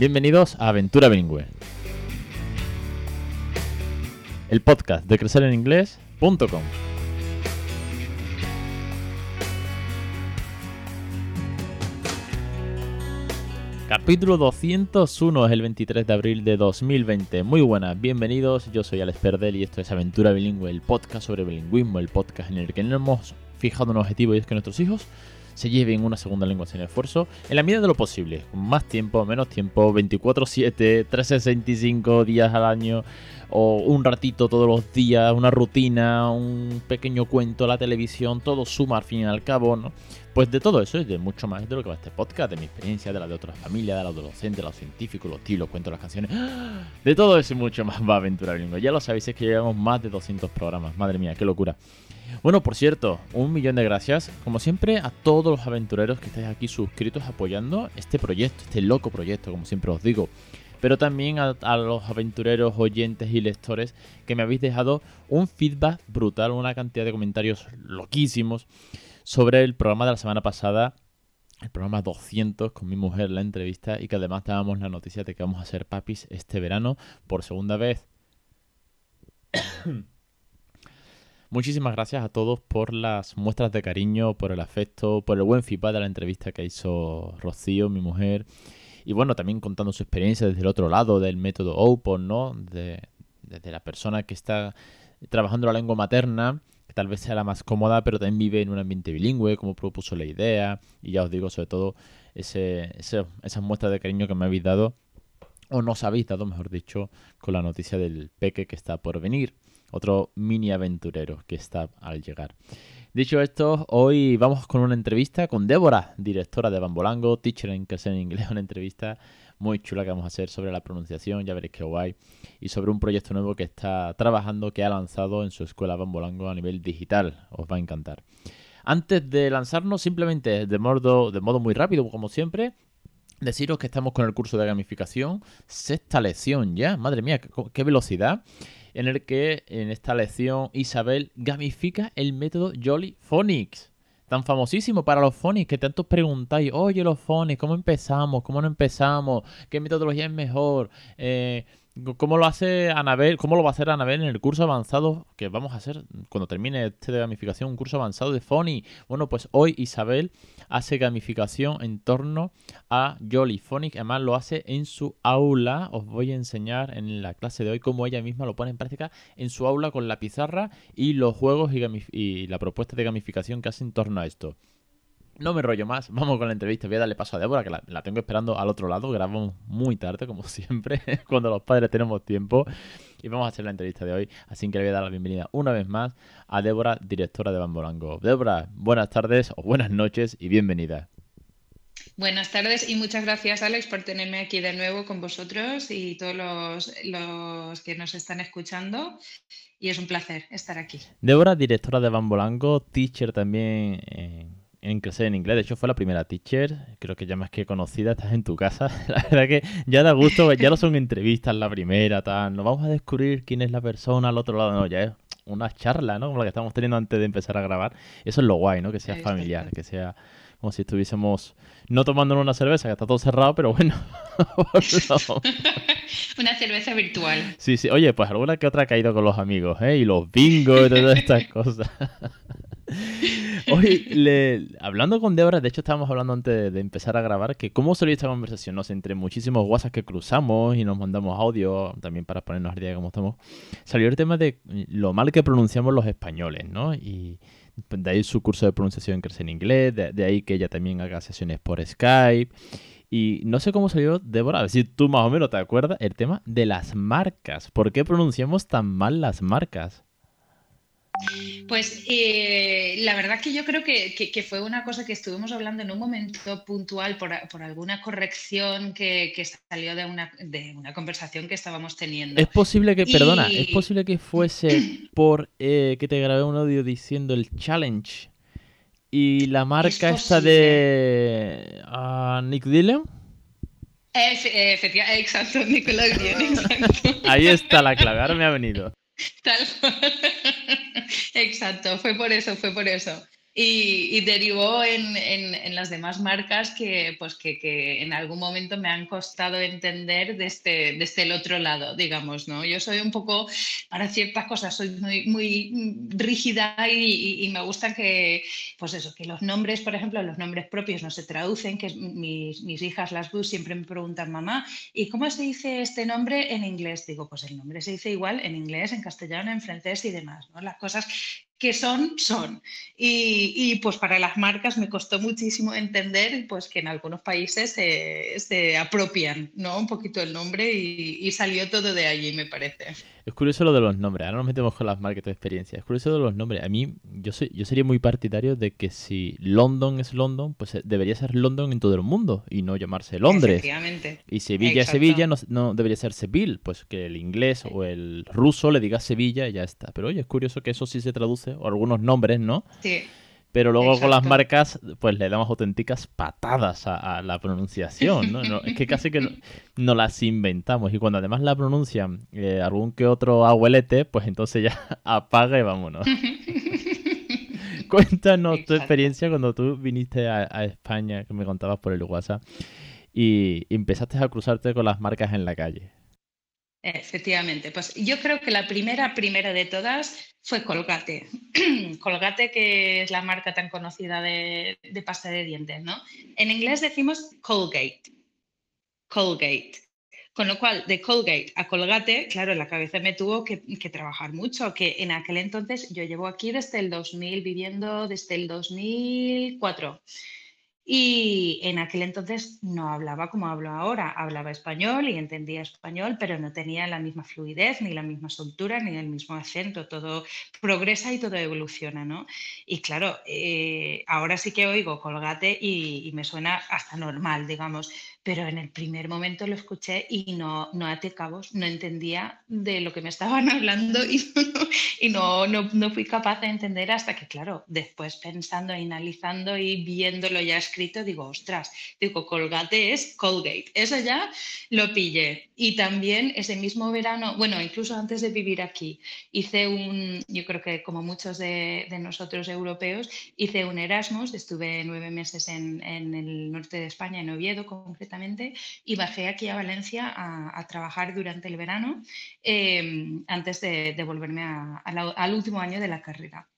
Bienvenidos a Aventura Bilingüe. El podcast de crecereninglés.com. Capítulo 201 es el 23 de abril de 2020. Muy buenas, bienvenidos. Yo soy Alex Perdel y esto es Aventura Bilingüe, el podcast sobre bilingüismo, el podcast en el que no hemos fijado un objetivo y es que nuestros hijos se lleven una segunda lengua sin esfuerzo en la medida de lo posible, con más tiempo, menos tiempo, 24/7, 365 días al año o un ratito todos los días, una rutina, un pequeño cuento, la televisión, todo suma al fin y al cabo, ¿no? Pues de todo eso y de mucho más de lo que va este podcast, de mi experiencia, de la de otras familias, de la docentes, de los científicos, los tíos, los cuentos, las canciones. De todo eso y mucho más va Aventura Bilingüe. Ya lo sabéis, es que llevamos más de 200 programas. Madre mía, qué locura. Bueno, por cierto, un millón de gracias, como siempre, a todos los aventureros que estáis aquí suscritos apoyando este proyecto, este loco proyecto, como siempre os digo pero también a, los aventureros, oyentes y lectores que me habéis dejado un feedback brutal, una cantidad de comentarios loquísimos sobre el programa de la semana pasada, el programa 200 con mi mujer, la entrevista, y que además dábamos la noticia de que vamos a ser papis este verano por segunda vez. Muchísimas gracias a todos por las muestras de cariño, por el afecto, por el buen feedback de la entrevista que hizo Rocío, mi mujer, y bueno, también contando su experiencia desde el otro lado del método Open, ¿no? De, desde la persona que está trabajando la lengua materna, que tal vez sea la más cómoda, pero también vive en un ambiente bilingüe, como propuso la idea. Y ya os digo, sobre todo, ese, ese, esas muestras de cariño que me habéis dado, o nos habéis dado, mejor dicho, con la noticia del peque que está por venir. Otro mini aventurero que está al llegar. Dicho esto, hoy vamos con una entrevista con Débora, directora de Bambolango, teacher en clase en inglés, una entrevista muy chula que vamos a hacer sobre la pronunciación, ya veréis qué guay, y sobre un proyecto nuevo que está trabajando, que ha lanzado en su escuela Bambolango a nivel digital. Os va a encantar. Antes de lanzarnos, simplemente de modo, de modo muy rápido, como siempre, deciros que estamos con el curso de gamificación, sexta lección ya, madre mía, qué velocidad en el que en esta lección Isabel gamifica el método Jolly Phonics. Tan famosísimo para los phonics que tanto preguntáis, oye los phonics, ¿cómo empezamos? ¿Cómo no empezamos? ¿Qué metodología es mejor? Eh, ¿Cómo lo hace Anabel? ¿Cómo lo va a hacer Anabel en el curso avanzado que vamos a hacer cuando termine este de gamificación, un curso avanzado de Phony? Bueno, pues hoy Isabel hace gamificación en torno a Jolly Phonic. Además lo hace en su aula. Os voy a enseñar en la clase de hoy cómo ella misma lo pone en práctica en su aula con la pizarra y los juegos y, y la propuesta de gamificación que hace en torno a esto. No me rollo más, vamos con la entrevista. Voy a darle paso a Débora, que la, tengo esperando al otro lado. Grabamos muy tarde, como siempre, cuando los padres tenemos tiempo. Y vamos a hacer la entrevista de hoy. Así que le voy a dar la bienvenida una vez más a Débora, directora de Bambolango. Débora, buenas tardes o buenas noches y bienvenida. Buenas tardes y muchas gracias Alex por tenerme aquí de nuevo con vosotros y todos los, que nos están escuchando. Y es un placer estar aquí. Débora, directora de Bambolango, teacher también en en crecer en inglés. De hecho, fue la primera teacher. Creo que ya más que conocida, estás en tu casa. La verdad que ya da gusto, ya no son entrevistas la primera, tal. No vamos a descubrir quién es la persona al otro lado. No, ya es una charla, ¿no? Como la que estamos teniendo antes de empezar a grabar. Eso es lo guay, ¿no? Que sea familiar, que sea como si estuviésemos no tomándonos una cerveza, que está todo cerrado, pero bueno. una cerveza virtual. Sí, sí. Oye, pues alguna que otra ha caído con los amigos, ¿eh? Y los bingos y todas estas cosas. Hoy, hablando con Débora, de hecho estábamos hablando antes de, empezar a grabar, que cómo salió esta conversación, ¿no? entre muchísimos WhatsApp que cruzamos y nos mandamos audio, también para ponernos al día de cómo estamos, salió el tema de lo mal que pronunciamos los españoles, ¿no? Y de ahí su curso de pronunciación en Crecer en Inglés, de, ahí que ella también haga sesiones por Skype. Y no sé cómo salió, Débora, a ver si tú más o menos te acuerdas, el tema de las marcas. ¿Por qué pronunciamos tan mal las marcas? Pues eh, la verdad que yo creo que, fue una cosa que estuvimos hablando en un momento puntual por, alguna corrección que, salió de una, de una, conversación que estábamos teniendo. Es posible que, perdona, es posible que fuese por eh, que te grabé un audio diciendo el challenge y la marca esta de uh, Nick Dillon. Efectivamente, exacto, Nickelodeon, exacto. Ahí está la clave, ahora me ha venido. Tal Exacto, fue por eso, fue por eso. Y, derivó en, las demás marcas que, pues que, en algún momento me han costado entender desde, desde el otro lado, digamos, ¿no? Yo soy un poco, para ciertas cosas, soy muy, muy rígida y, me gusta que, pues eso, que los nombres, por ejemplo, los nombres propios no se traducen, que mis, mis hijas, las bus, siempre me preguntan, mamá, ¿y cómo se dice este nombre en inglés? Digo, pues el nombre se dice igual en inglés, en castellano, en francés y demás. Las cosas que son, son. Y, pues para las marcas me costó muchísimo entender pues que en algunos países se, apropian ¿no? un poquito el nombre y, salió todo de allí, me parece. Es curioso lo de los nombres. Ahora nos metemos con las marcas de experiencia. Es curioso lo de los nombres. A mí, yo, soy, yo sería muy partidario de que si London es London, pues eh, debería ser London en todo el mundo y no llamarse Londres. Y Sevilla es Sevilla, no, no, debería ser Seville. Pues que el inglés o el ruso le diga Sevilla y ya está. Pero oye, es curioso que eso sí se traduce, o algunos nombres, ¿no? Sí. Pero luego con las marcas, pues le damos auténticas patadas a, la pronunciación, ¿no? Es que casi que no, las inventamos. Y cuando además la pronuncian eh, algún que otro abuelete, pues entonces ya apaga y vámonos. Cuéntanos tu experiencia cuando tú viniste a, España, que me contabas por el WhatsApp, y empezaste a cruzarte con las marcas en la calle. Efectivamente, pues yo creo que la primera, primera de todas fue Colgate. Colgate, que es la marca tan conocida de, pasta de dientes, ¿no? En inglés decimos Colgate. Colgate. Con lo cual, de Colgate a Colgate, claro, la cabeza me tuvo que, que, trabajar mucho, que en aquel entonces yo llevo aquí desde el 2000, viviendo desde el 2004. Y en aquel entonces no hablaba como hablo ahora, hablaba español y entendía español, pero no tenía la misma fluidez, ni la misma soltura, ni el mismo acento. Todo progresa y todo evoluciona, ¿no? Y claro, eh, ahora sí que oigo colgate y, y me suena hasta normal, digamos pero en el primer momento lo escuché y no, no até cabos, no entendía de lo que me estaban hablando y, no, no, no, fui capaz de entender hasta que, claro, después pensando, analizando y viéndolo ya escrito, digo, ostras, digo, Colgate es Colgate. Eso ya lo pillé. Y también ese mismo verano, bueno, incluso antes de vivir aquí, hice un, yo creo que como muchos de, de nosotros europeos, hice un Erasmus, estuve nueve meses en, en el norte de España, en Oviedo concretamente y bajé aquí a Valencia a, trabajar durante el verano em, antes de, volverme al último año de la carrera.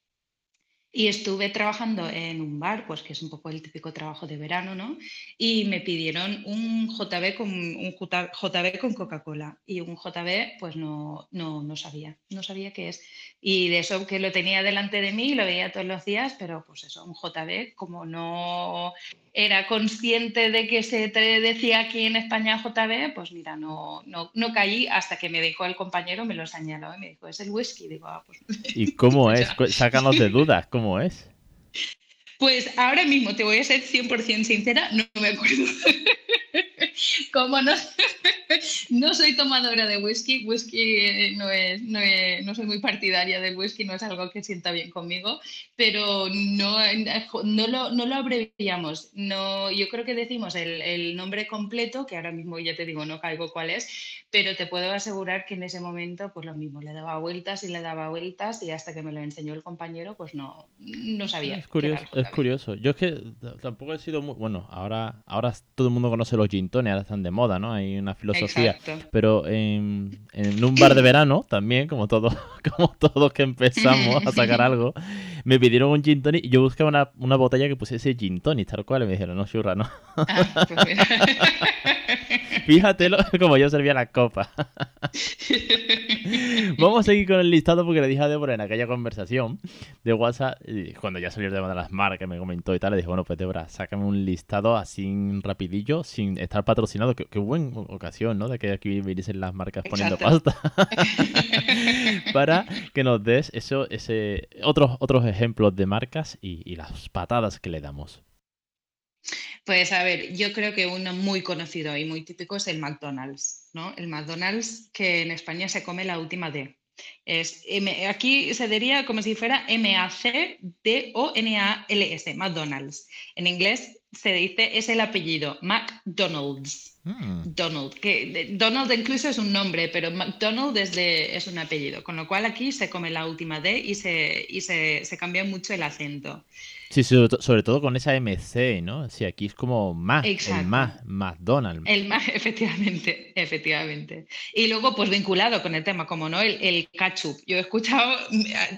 Y estuve trabajando en un bar, pues que es un poco el típico trabajo de verano, ¿no? Y me pidieron un JB con, un JB con Coca-Cola. Y un JB, pues no, no, no sabía, no sabía qué es. Y de eso que lo tenía delante de mí, lo veía todos los días, pero pues eso, un JB, como no era consciente de que se te decía aquí en España JB, pues mira, no, no, no caí hasta que me dijo el compañero, me lo señaló y me dijo, es el whisky. Digo, ah, pues... ¿Y cómo es? Sácanos de dudas, ¿cómo es? Pues ahora mismo te voy a ser 100% sincera, no me acuerdo. ¿Cómo no? no soy tomadora de whisky, whisky eh, no, es, no, no, soy muy partidaria del whisky, no es algo que sienta bien conmigo, pero no, no, lo, no lo abreviamos. No, yo creo que decimos el, el, nombre completo, que ahora mismo ya te digo, no caigo cuál es, pero te puedo asegurar que en ese momento, pues lo mismo, le daba vueltas y le daba vueltas y hasta que me lo enseñó el compañero, pues no, no sabía. Es curioso, es curioso. Yo es que tampoco he sido muy, bueno, ahora, ahora todo el mundo conoce los gin ahora están de moda, ¿no? Hay una filosofía. Pero en, en, un bar de verano, también, como todos, como todos que empezamos a sacar algo, me pidieron un gin tonic y yo buscaba una, una botella que pusiese gin tonic, tal cual, y me dijeron, no, churra, no. Ah, pues Fíjate como yo servía la copa. Vamos a seguir con el listado porque le dije a Débora en aquella conversación de WhatsApp, cuando ya salió el tema de las marcas, me comentó y tal, le dije, bueno, pues Débora, sácame un listado así rapidillo, sin estar patrocinado. Qué, buena ocasión, ¿no? De que aquí viniesen las marcas poniendo pasta. Para que nos des eso, ese, otros, otros ejemplos de marcas y las patadas que le damos. Pues a ver, yo creo que uno muy conocido y muy típico es el McDonald's, ¿no? El McDonald's que en España se come la última D. Es aquí se diría como si fuera M-A-C-D-O-N-A-L-S, McDonald's. En inglés se dice, es el apellido, McDonald's. Mm. Donald, que Donald incluso es un nombre, pero McDonald es, es un apellido, con lo cual aquí se come la última D y se, y se, se cambia mucho el acento. Sí, sobre, todo con esa MC, ¿no? Sí, aquí es como más, el más, McDonald's. El más, efectivamente, efectivamente. Y luego, pues vinculado con el tema, como no, el, el ketchup. Yo he escuchado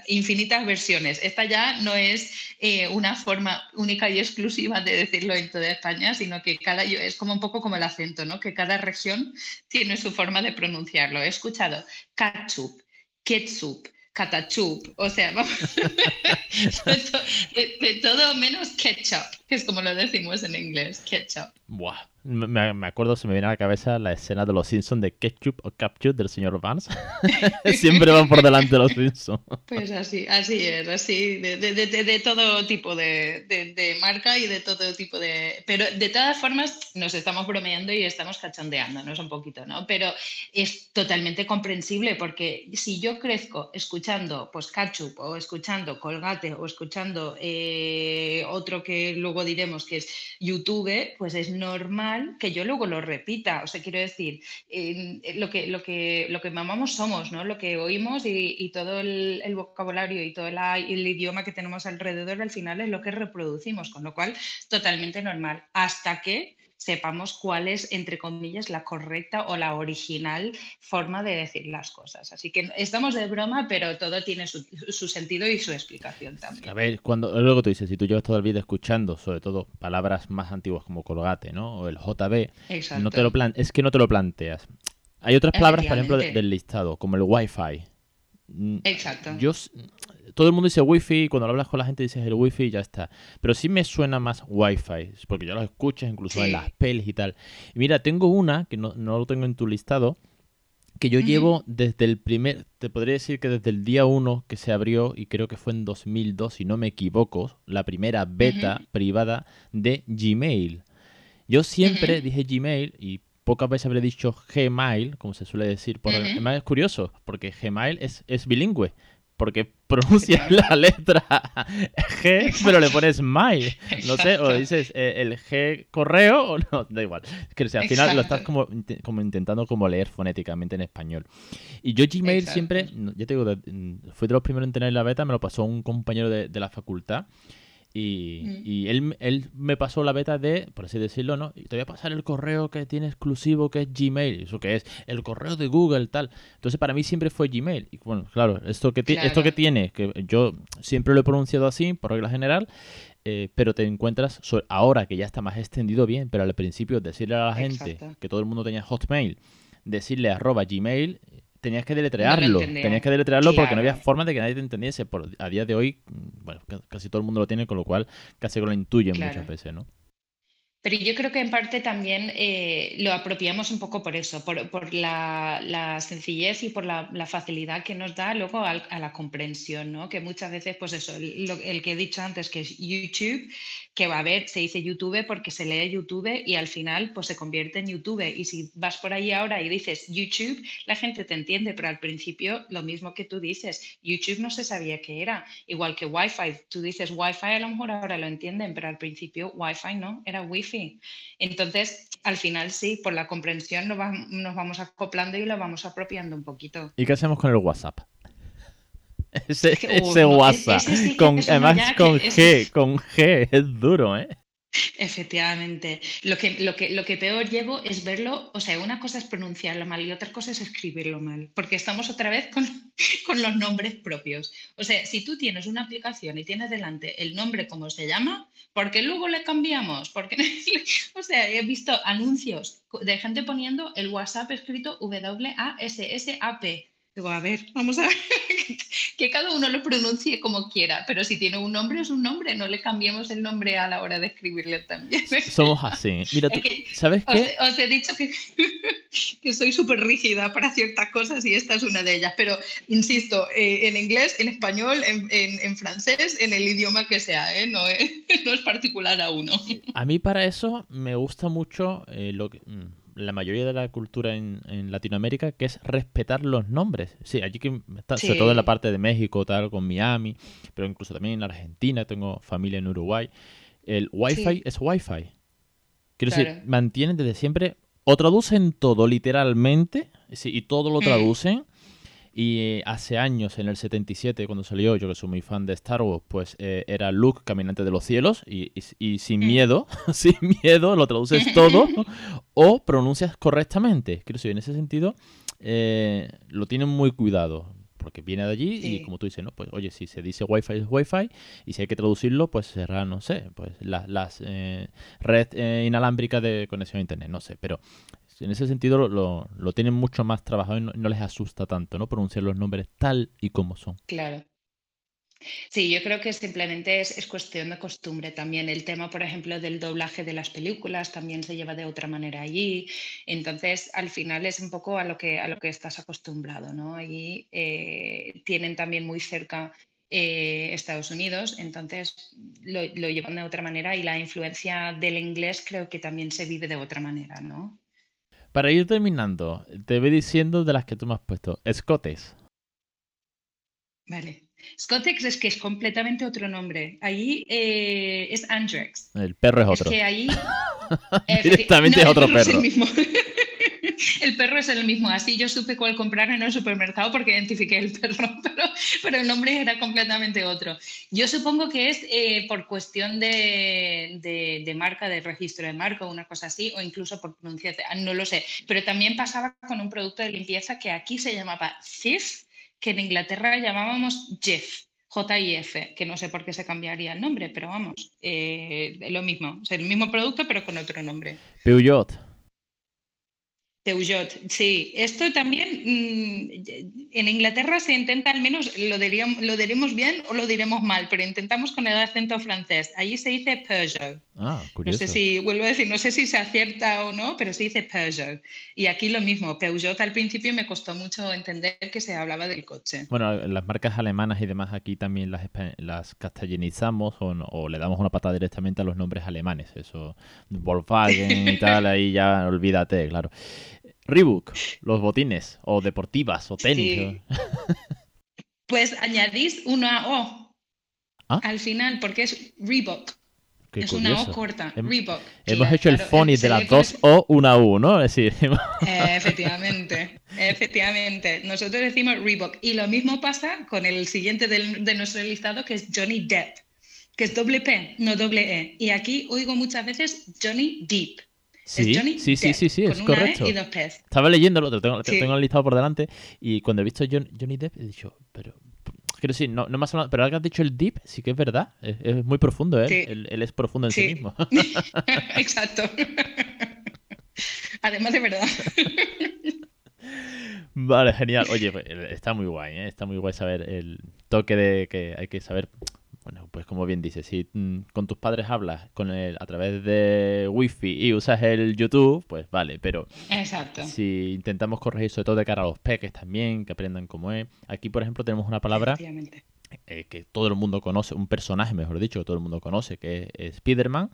infinitas versiones. Esta ya no es eh, una forma única y exclusiva de decirlo en toda España, sino que cada, es como un poco como el acento, ¿no? Que cada región tiene su forma de pronunciarlo. He escuchado ketchup, ketchup, catachup, o sea, vamos, de, todo menos ketchup, que es como lo decimos en inglés, ketchup. Buah, me, acuerdo, se me viene a la cabeza la escena de los Simpsons de Ketchup o Capture del señor Vance. Siempre van por delante de los Simpsons. Pues así, así es, así, de, de, de, todo tipo de, marca y de todo tipo de... Pero de todas formas nos estamos bromeando y estamos cachondeándonos un poquito, ¿no? Pero es totalmente comprensible porque si yo crezco escuchando pues Ketchup o escuchando Colgate o escuchando eh, otro que luego diremos que es YouTube, pues es normal que yo luego lo repita. O sea, quiero decir, lo, que, lo, que, lo que mamamos somos, ¿no? Lo que oímos y, todo el, vocabulario y todo el idioma que tenemos alrededor al final es lo que reproducimos, con lo cual totalmente normal. Hasta que sepamos cuál es, entre comillas, la correcta o la original forma de decir las cosas. Así que estamos de broma, pero todo tiene su, sentido y su explicación también. A ver, cuando luego tú dices, si tú llevas todo el vídeo escuchando, sobre todo palabras más antiguas como colgate, ¿no? O el JB, no te lo plan es que no te lo planteas. Hay otras palabras, por ejemplo, del listado, como el Wi-Fi. Mm, Exacto. Yo todo el mundo dice wifi, cuando hablas con la gente dices el wifi y ya está. Pero sí me suena más wifi, porque ya lo escuchas incluso en las pelis y tal. Y mira, tengo una, que no, lo tengo en tu listado, que yo llevo desde el primer, te podría decir que desde el día 1 que se abrió, y creo que fue en 2002, si no me equivoco, la primera beta privada de Gmail. Yo siempre dije Gmail y pocas veces habré dicho Gmail, como se suele decir. Por Además es curioso, porque Gmail es, es bilingüe porque pronuncias la letra G, pero le pones my. No sé, o dices eh, el G correo o no, da igual. Es que al final lo estás como, como intentando como leer fonéticamente en español. Y yo Gmail siempre, ya te digo, fui de los primeros en tener la beta, me lo pasó un compañero de, de la facultad. Mm. Y, él, él, me pasó la beta de, por así decirlo, ¿no? Y te voy a pasar el correo que tiene exclusivo, que es Gmail. ¿Eso que es? El correo de Google, tal. Entonces, para mí siempre fue Gmail. Y bueno, claro, esto que, esto que tiene, que yo siempre lo he pronunciado así, por regla general, eh, pero te encuentras, ahora que ya está más extendido bien, pero al principio decirle a la gente que todo el mundo tenía Hotmail, decirle arroba Gmail, tenías que deletrearlo. tenías que deletrearlo porque no había forma de que nadie te entendiese. Por, a día de hoy, mm, bueno, casi todo el mundo lo tiene, con lo cual casi que lo intuyen muchas veces, ¿no? Pero yo creo que en parte también eh, lo apropiamos un poco por eso, por, la, sencillez y por la, facilidad que nos da luego a, la comprensión, ¿no? Que muchas veces, pues eso, el, que he dicho antes, que es YouTube, que va a ver, se dice YouTube porque se lee YouTube y al final pues se convierte en YouTube. Y si vas por ahí ahora y dices YouTube, la gente te entiende, pero al principio lo mismo que tú dices, YouTube no se sabía qué era, igual que Wi-Fi, tú dices Wi-Fi a lo mejor ahora lo entienden, pero al principio Wi-Fi no, era Wi-Fi entonces, al final sí, por la comprensión nos, vamos acoplando y lo vamos apropiando un poquito. ¿Y qué hacemos con el WhatsApp? Ese, WhatsApp, con, además con G, con G, es duro, ¿eh? Efectivamente. Lo que, lo, que, lo que peor llevo es verlo, o sea, una cosa es pronunciarlo mal y otra cosa es escribirlo mal, porque estamos otra vez con, con los nombres propios. O sea, si tú tienes una aplicación y tienes delante el nombre como se llama, ¿por qué luego le cambiamos? Porque, o sea, he visto anuncios de gente poniendo el WhatsApp escrito W-A-S-S-A-P. Digo, a ver, vamos a ver, que cada uno lo pronuncie como quiera, pero si tiene un nombre es un nombre, no le cambiemos el nombre a la hora de escribirle también. Somos así. Mira, tú, ¿sabes qué? Os, he dicho que, que soy súper rígida para ciertas cosas y esta es una de ellas, pero insisto, eh, en inglés, en español, en, en, francés, en el idioma que sea, ¿eh? no, es, no es particular a uno. A mí para eso me gusta mucho eh, lo que... La mayoría de la cultura en, Latinoamérica, que es respetar los nombres. Sí, allí que está, sobre todo en la parte de México, tal, con Miami, pero incluso también en Argentina, tengo familia en Uruguay. El Wi-Fi es Wi-Fi. Quiero decir, mantienen desde siempre, o traducen todo literalmente, y todo lo mm. traducen, Y hace años, en el 77, cuando salió, yo que soy muy fan de Star Wars, pues eh, era Luke, caminante de los cielos, y, sin mm. miedo, sin miedo, lo traduces todo, o pronuncias correctamente. Quiero decir, en ese sentido, eh, lo tienen muy cuidado porque viene de allí y como tú dices, ¿no? Pues oye, si se dice Wi-Fi es Wi-Fi y si hay que traducirlo, pues será, no sé, pues las eh, red eh, inalámbrica de conexión a Internet, no sé, pero en ese sentido lo, lo, tienen mucho más trabajado y no, les asusta tanto, ¿no? Pronunciar los nombres tal y como son. Claro. Sí, yo creo que simplemente es, cuestión de costumbre también. El tema, por ejemplo, del doblaje de las películas también se lleva de otra manera allí. Entonces, al final es un poco a lo que, a lo que estás acostumbrado, ¿no? Allí eh, tienen también muy cerca eh, Estados Unidos, entonces lo, lo, llevan de otra manera y la influencia del inglés creo que también se vive de otra manera, ¿no? Para ir terminando, te voy diciendo de las que tú me has puesto. Escotes. Vale. Scotex es que es completamente otro nombre. Allí eh, es Andrex. El perro es otro. Es que ahí. Directamente es otro perro. el perro es el mismo. Así yo supe cuál comprar en el supermercado porque identifiqué el perro, pero, el nombre era completamente otro. Yo supongo que es eh, por cuestión de, de, marca, de registro de marca o una cosa así, o incluso por pronunciación, no lo sé. Pero también pasaba con un producto de limpieza que aquí se llamaba Cif, que en Inglaterra llamábamos Jeff. J-I-F, que no sé por qué se cambiaría el nombre, pero vamos, eh, lo mismo, es el mismo producto pero con otro nombre. Peugeot. Peugeot, sí. Esto también mm, en Inglaterra se intenta al menos, lo, diríamos, lo diremos bien o lo diremos mal, pero intentamos con el acento francés. Allí se dice Peugeot. Ah, curioso. No sé si, vuelvo a decir, no sé si se acierta o no, pero se dice Peugeot. Y aquí lo mismo, Peugeot al principio me costó mucho entender que se hablaba del coche. Bueno, las marcas alemanas y demás aquí también las, las castellanizamos o, o le damos una patada directamente a los nombres alemanes. Eso, Volkswagen y tal, ahí ya olvídate, claro. Reebok, los botines, o deportivas, o tenis. pues añadís una O ¿Ah? al final, porque es Reebok. es una O corta, Reebok. Hemos hecho el phonics de las dos O, una U, ¿no? Es decir, efectivamente, efectivamente. Nosotros decimos Reebok. Y lo mismo pasa con el siguiente de nuestro listado, que es Johnny Depp, que es doble P, no doble E. Y aquí oigo muchas veces Johnny Deep. Sí, sí, sí, sí, sí, es correcto. Estaba leyéndolo, lo tengo, tengo listado por delante y cuando he visto Johnny Depp he dicho, pero quiero decir, no, no me pero ahora que has dicho el deep, sí que es verdad, es, muy profundo, ¿eh? Él, es profundo en sí, mismo. Exacto. Además de verdad. Vale, genial. Oye, pues, está muy guay, ¿eh? Está muy guay saber el toque de que hay que saber bueno, pues como bien dices, si mm, con tus padres hablas con el, a través de wifi y usas el YouTube, pues vale, pero Exacto. si intentamos corregir sobre todo de cara a los peques también, que aprendan cómo es. Aquí, por ejemplo, tenemos una palabra eh, que todo el mundo conoce, un personaje, mejor dicho, que todo el mundo conoce, que es Spiderman,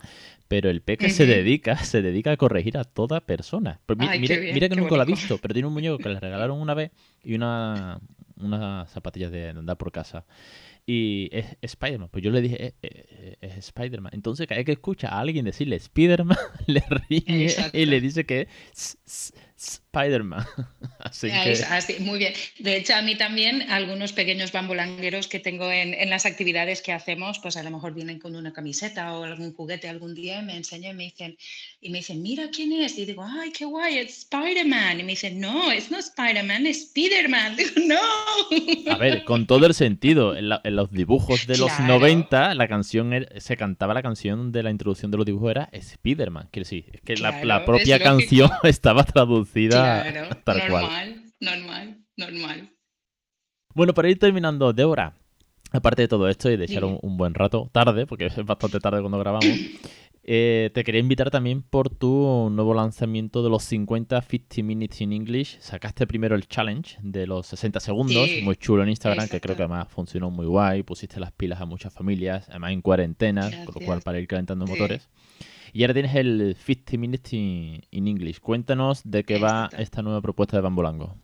pero el peque se dedica, se dedica a corregir a toda persona. Pues mira, que nunca lo ha visto, pero tiene un muñeco que le regalaron una vez y una, unas zapatillas de andar por casa y es Spider-Man. Pues yo le dije, eh, eh, es, Spider-Man. Entonces, cada vez que escucha a alguien decirle Spider-Man, le ríe y le dice que es Spider-Man. así, así, muy bien. De hecho, a mí también, algunos pequeños bambolangueros que tengo en, en, las actividades que hacemos, pues a lo mejor vienen con una camiseta o algún juguete algún día y me enseñan y me dicen, y me dicen, mira quién es. Y digo, ay, qué guay, es Spider-Man. Y me dicen, no, es no Spider-Man, es Spider-Man. Digo, no. A ver, con todo el sentido, en, los dibujos de los 90, la canción, se cantaba la canción de la introducción de los dibujos era Spider-Man. Quiero decir, es que la, la, propia canción estaba traducida claro, normal, Normal, normal. Bueno, para ir terminando, Débora, aparte de todo esto y de echar un, buen rato, tarde, porque es bastante tarde cuando grabamos, eh, te quería invitar también por tu nuevo lanzamiento de los 50 50 Minutes in English. Sacaste primero el challenge de los 60 segundos, muy chulo en Instagram, que creo que además funcionó muy guay. Pusiste las pilas a muchas familias, además en cuarentena, con lo cual para ir calentando motores. Y ahora tienes el 50 Minutes in, English. Cuéntanos de qué va esta nueva propuesta de Bambolango.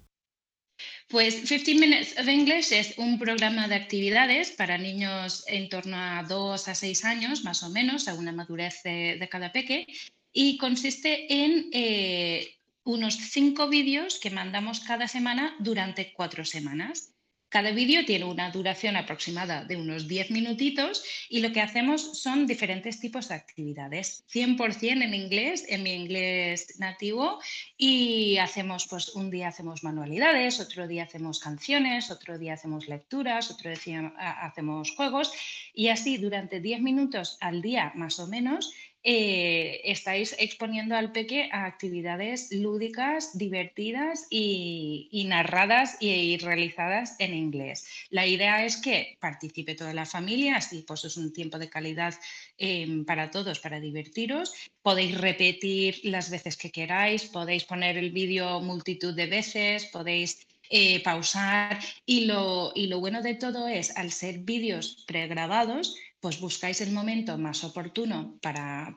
Pues 50 Minutes of English es un programa de actividades para niños en torno a 2 a 6 años, más o menos, según la madurez de, cada peque, y consiste en eh, unos cinco vídeos que mandamos cada semana durante cuatro semanas. Cada vídeo tiene una duración aproximada de unos 10 minutitos y lo que hacemos son diferentes tipos de actividades. 100% en inglés, en mi inglés nativo y hacemos, pues un día hacemos manualidades, otro día hacemos canciones, otro día hacemos lecturas, otro día hacemos juegos y así durante 10 minutos al día más o menos eh, estáis exponiendo al peque a actividades lúdicas, divertidas y, narradas y, realizadas en inglés. La idea es que participe toda la familia, así pues es un tiempo de calidad em, para todos, para divertiros. Podéis repetir las veces que queráis, podéis poner el vídeo multitud de veces, podéis eh, pausar y lo, y lo bueno de todo es, al ser vídeos pregrabados, pues buscáis el momento más oportuno para,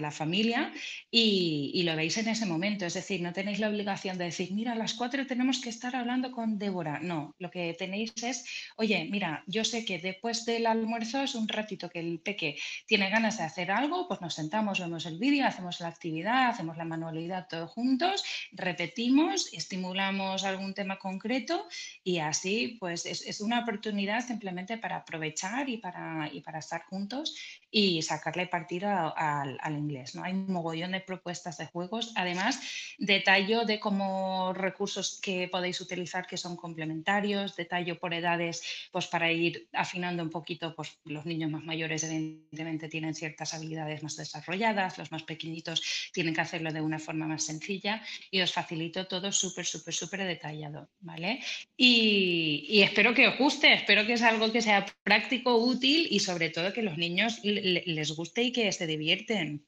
la familia y, lo veis en ese momento. Es decir, no tenéis la obligación de decir, mira, a las cuatro tenemos que estar hablando con Débora. No, lo que tenéis es, oye, mira, yo sé que después del almuerzo es un ratito que el peque tiene ganas de hacer algo, pues nos sentamos, vemos el vídeo, hacemos la actividad, hacemos la manualidad todos juntos, repetimos, estimulamos algún tema concreto y así, pues es, una oportunidad simplemente para aprovechar y para, y para estar juntos y sacarle partido al, inglés. ¿no? Hay un mogollón de propuestas de juegos. Además, detallo de cómo recursos que podéis utilizar que son complementarios, detallo por edades, pues para ir afinando un poquito, pues los niños más mayores evidentemente tienen ciertas habilidades más desarrolladas, los más pequeñitos tienen que hacerlo de una forma más sencilla y os facilito todo súper, súper, súper detallado, ¿vale? Y, y espero que os guste, espero que es algo que sea práctico, útil y sobre todo que los niños les guste y que se divierten.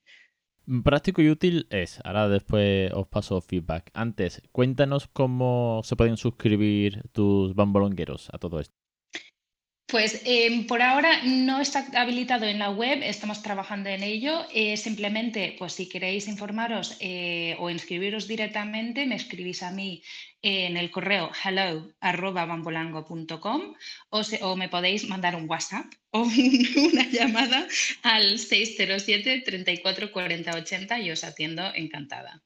Práctico y útil es. Ahora después os paso feedback. Antes, cuéntanos cómo se pueden suscribir tus bambolongueros a todo esto. Pues em, por ahora no está habilitado en la web, estamos trabajando en ello. Eh, simplemente, pues si queréis informaros eh, o inscribiros directamente, me escribís a mí en el correo hello.bambolango.com o, o me podéis mandar un WhatsApp o una llamada al 607 34 40 80 y os atiendo encantada.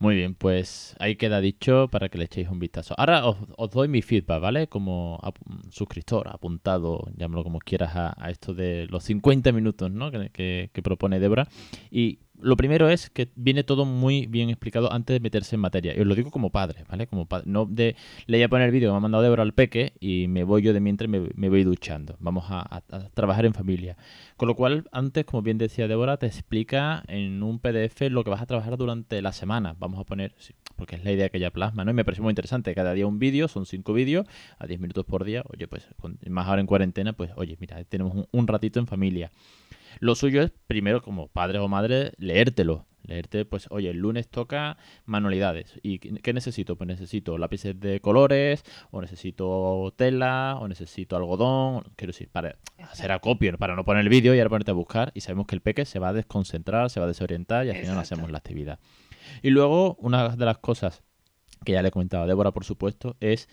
Muy bien, pues ahí queda dicho para que le echéis un vistazo. Ahora os, doy mi feedback, ¿vale? Como suscriptor, apuntado, llámalo como quieras, a, esto de los 50 minutos, ¿no? Que, que propone Débora. Y lo primero es que viene todo muy bien explicado antes de meterse en materia. Y os lo digo como padre, ¿vale? Como padre. No de le voy a poner el vídeo que me ha mandado Débora al peque y me voy yo de mientras me, voy duchando. Vamos a, trabajar en familia. Con lo cual, antes, como bien decía Débora, te explica en un PDF lo que vas a trabajar durante la semana. Vamos a poner, porque es la idea que ella plasma, ¿no? Y me parece muy interesante. Cada día un vídeo, son cinco vídeos, a 10 minutos por día. Oye, pues más ahora en cuarentena, pues oye, mira, tenemos un ratito en familia. Lo suyo es, primero, como padre o madre, leértelo. Leerte, pues, oye, el lunes toca manualidades. ¿Y qué necesito? Pues necesito lápices de colores, o necesito tela, o necesito algodón. Quiero decir, para hacer acopio, para no poner el vídeo y ahora ponerte a buscar. Y sabemos que el peque se va a desconcentrar, se va a desorientar y al final no hacemos la actividad. Y luego, una de las cosas que ya le he comentado a Débora, por supuesto, es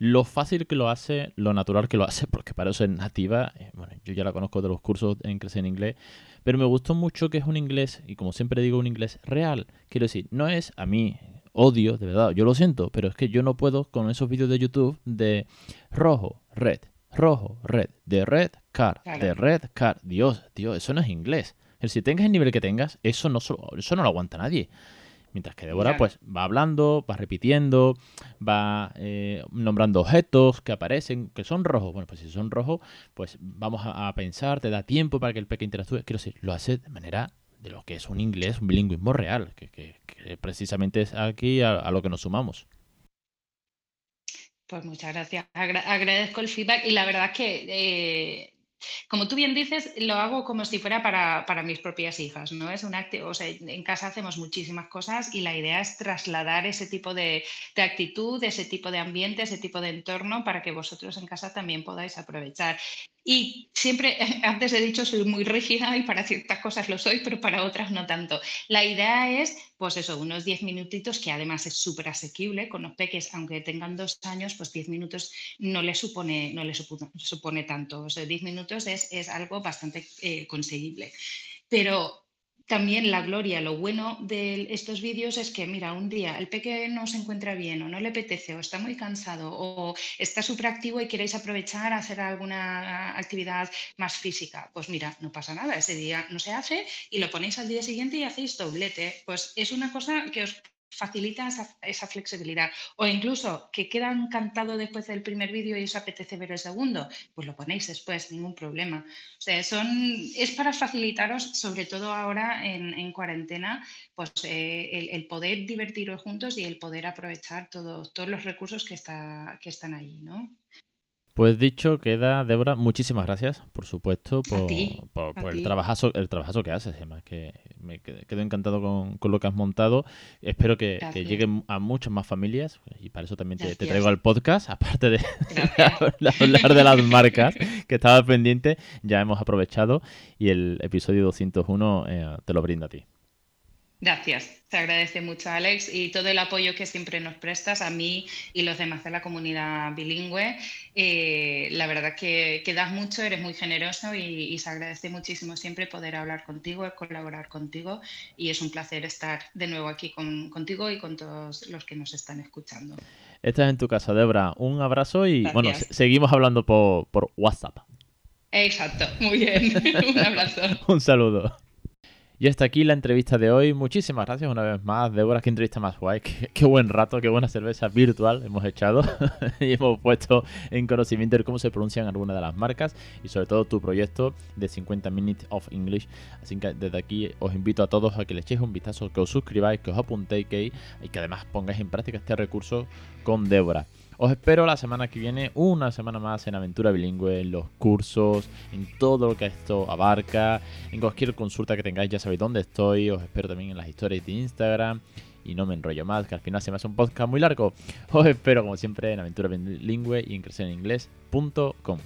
lo fácil que lo hace, lo natural que lo hace, porque para eso es nativa. Eh, bueno, yo ya la conozco de los cursos en Crecer en Inglés, pero me gustó mucho que es un inglés, y como siempre digo, un inglés real. Quiero decir, no es a mí odio, de verdad, yo lo siento, pero es que yo no puedo con esos vídeos de YouTube de rojo, red, rojo, red, de red, car, de red, car. Dios, Dios, eso no es inglés. Si tengas el nivel que tengas, eso no, eso no lo aguanta nadie. Mientras que Débora pues va hablando, va repitiendo, va eh, nombrando objetos que aparecen, que son rojos. Bueno, pues si son rojos, pues vamos a, pensar, te da tiempo para que el peque interactúe. Quiero decir, lo hace de manera de lo que es un inglés, un bilingüismo real, que, precisamente es aquí a, lo que nos sumamos. Pues muchas gracias. agradezco el feedback y la verdad es que eh, como tú bien dices, lo hago como si fuera para, mis propias hijas, ¿no? Es un o sea, en casa hacemos muchísimas cosas y la idea es trasladar ese tipo de, de, actitud, ese tipo de ambiente, ese tipo de entorno para que vosotros en casa también podáis aprovechar. Y siempre, antes he dicho, soy muy rígida y para ciertas cosas lo soy, pero para otras no tanto. La idea es, pues eso, unos 10 minutitos, que además es súper asequible con los peques, aunque tengan dos años, pues 10 minutos no les supone, no les supone, tanto. O sea, 10 minutos es, es algo bastante eh, conseguible. Pero también la gloria, lo bueno de estos vídeos es que, mira, un día el peque no se encuentra bien o no le apetece o está muy cansado o está superactivo y queréis aprovechar a hacer alguna actividad más física. Pues mira, no pasa nada, ese día no se hace y lo ponéis al día siguiente y hacéis doblete. Pues es una cosa que os facilita esa, flexibilidad. O incluso que queda encantado después del primer vídeo y os apetece ver el segundo, pues lo ponéis después, ningún problema. O sea, son, es para facilitaros, sobre todo ahora en, cuarentena, pues eh, el, poder divertiros juntos y el poder aprovechar todos los recursos que, está, que están ahí, ¿no? Pues dicho queda, Débora, muchísimas gracias, por supuesto, por, el, trabajazo, el trabajazo que haces. Además, que me quedo encantado con, lo que has montado. Espero que, lleguen a muchas más familias y para eso también te, traigo al podcast, aparte de, hablar de las marcas que estaba pendiente, ya hemos aprovechado y el episodio 201 eh, te lo brinda a ti. Gracias, te agradece mucho Alex y todo el apoyo que siempre nos prestas a mí y los demás de la comunidad bilingüe. Eh, la verdad que, que, das mucho, eres muy generoso y, se agradece muchísimo siempre poder hablar contigo, colaborar contigo y es un placer estar de nuevo aquí contigo y con todos los que nos están escuchando. Estás en tu casa, Debra. Un abrazo y bueno, seguimos hablando por, por WhatsApp. Exacto, muy bien. un abrazo. un saludo. Y hasta aquí la entrevista de hoy. Muchísimas gracias una vez más. Débora, qué entrevista más guay. Qué, buen rato, qué buena cerveza virtual hemos echado. y hemos puesto en conocimiento de cómo se pronuncian algunas de las marcas y sobre todo tu proyecto de 50 Minutes of English. Así que desde aquí os invito a todos a que le echéis un vistazo, que os suscribáis, que os apuntéis y que además pongáis en práctica este recurso con Débora. Os espero la semana que viene, una semana más en Aventura Bilingüe, en los cursos, en todo lo que esto abarca, en cualquier consulta que tengáis, ya sabéis dónde estoy. Os espero también en las historias de Instagram. Y no me enrollo más, que al final se me hace un podcast muy largo. Os espero, como siempre, en Aventura Bilingüe y en crecereninglés.com.